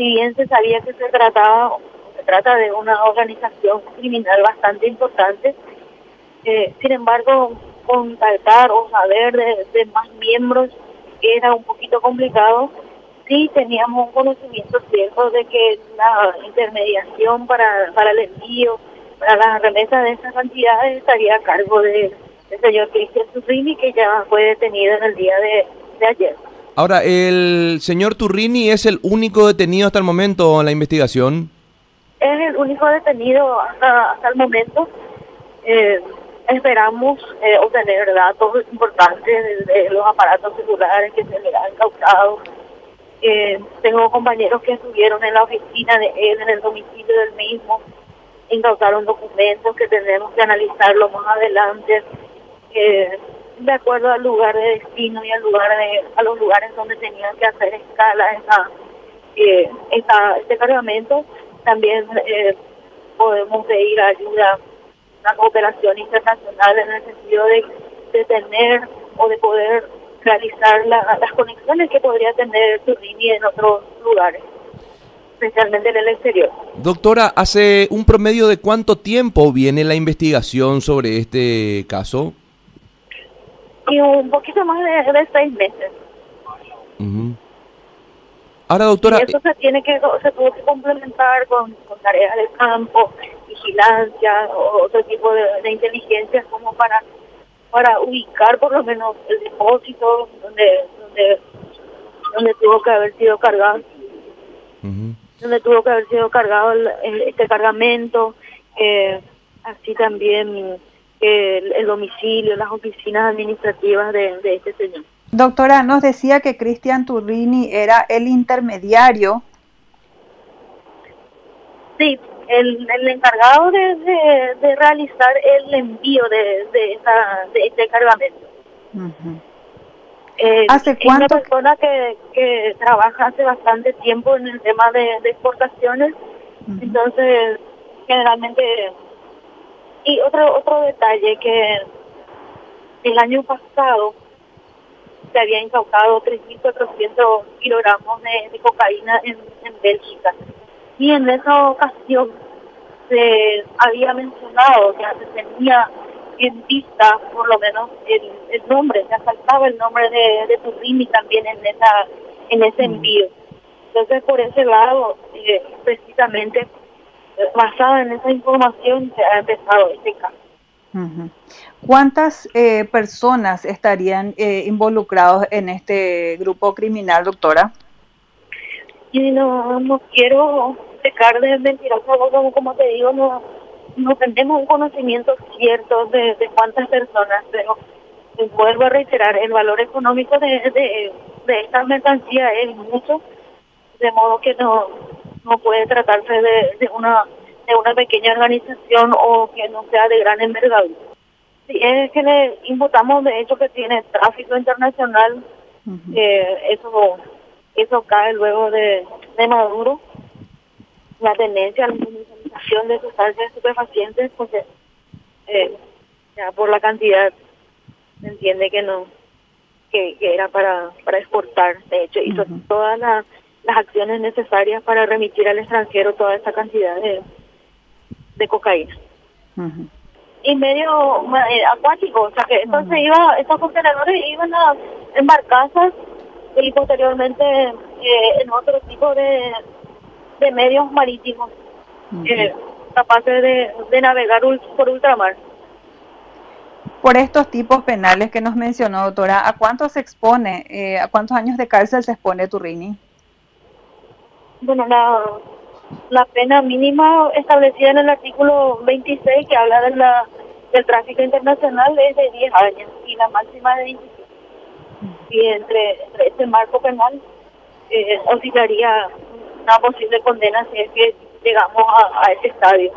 si bien se sabía que se trataba, se trata de una organización criminal bastante importante, eh, sin embargo, contactar o saber de, más miembros era un poquito complicado. Sí teníamos un conocimiento cierto de que la intermediación para, el envío, para la remesa de esas cantidades estaría a cargo del señor Cristian Turrini, que ya fue detenido en el día de ayer. Ahora, ¿el señor Turrini es el único detenido hasta el momento en la investigación? Es el único detenido hasta, hasta el momento. Eh, esperamos eh, obtener datos importantes de, los aparatos celulares que se le han incautado. Eh, tengo compañeros que estuvieron en la oficina de él, en el domicilio del mismo, incautaron documentos que tendremos que analizarlo más adelante de acuerdo al lugar de destino y al lugar de, a los lugares donde tenían que hacer escala esa, eh, este cargamento. También eh, podemos pedir ayuda, una cooperación internacional en el sentido de, de tener o de poder realizar las conexiones que podría tener Turini en otros lugares especialmente en el exterior. Doctora, ¿hace un promedio de cuánto tiempo viene la investigación sobre este caso? Y un poquito más de, seis meses. Ahora, doctora... Y eso se, tiene que, se tuvo que complementar con, tareas de campo, vigilancia, o otro tipo de, inteligencia como para para ubicar por lo menos el depósito donde donde donde tuvo que haber sido cargado. Donde tuvo que haber sido cargado este cargamento eh, así también el, domicilio, las oficinas administrativas de, este señor. Doctora, nos decía que Cristian Turrini era el intermediario. Sí, el, el encargado de, de, realizar el envío de, de, esa, de este cargamento. Eh, ¿Hace cuánto? Es una persona que, que trabaja hace bastante tiempo en el tema de, exportaciones, entonces generalmente y otro otro detalle que el año pasado se había incautado 3.400 kilogramos de, cocaína en, Bélgica. Y en esa ocasión se había mencionado que se tenía en vista por lo menos el, el nombre, se asaltaba el nombre de, de Turrini también en esa en ese envío. Entonces por ese lado, eh, precisamente basada en esa información se ha empezado este caso. ¿Cuántas eh, personas estarían eh, involucrados en este grupo criminal, doctora? Y no, no quiero pecar de mentirosa, como, como te digo, no, no tenemos un conocimiento cierto de, cuántas personas, pero vuelvo a reiterar, el valor económico de, de, de esta mercancía es mucho, de modo que no, no puede tratarse de, de una de una pequeña organización o que no sea de gran envergadura. Sí, es que le imputamos de hecho que tiene tráfico internacional, eh, eso eso cae luego de, de Maduro, la tendencia a la utilización de sustancias estupefacientes, pues eh, ya por la cantidad se entiende que no, que, era para, para exportar, de hecho hizo todas las las acciones necesarias para remitir al extranjero toda esta cantidad de, de cocaína. Y medio eh, acuático, o sea que entonces iba, estos contenedores iban a embarcazas y posteriormente eh, en otro tipo de, de medios marítimos eh, capaces de, de navegar por ultramar. Por estos tipos penales que nos mencionó, doctora, ¿a cuánto se expone, eh, a cuántos años de cárcel se expone Turrini? Bueno, la, la pena mínima establecida en el artículo 26 que habla de del tráfico internacional es de 10 años y la máxima de 25. Y entre, este marco penal eh, oscilaría una posible condena si es que llegamos a, a ese estadio.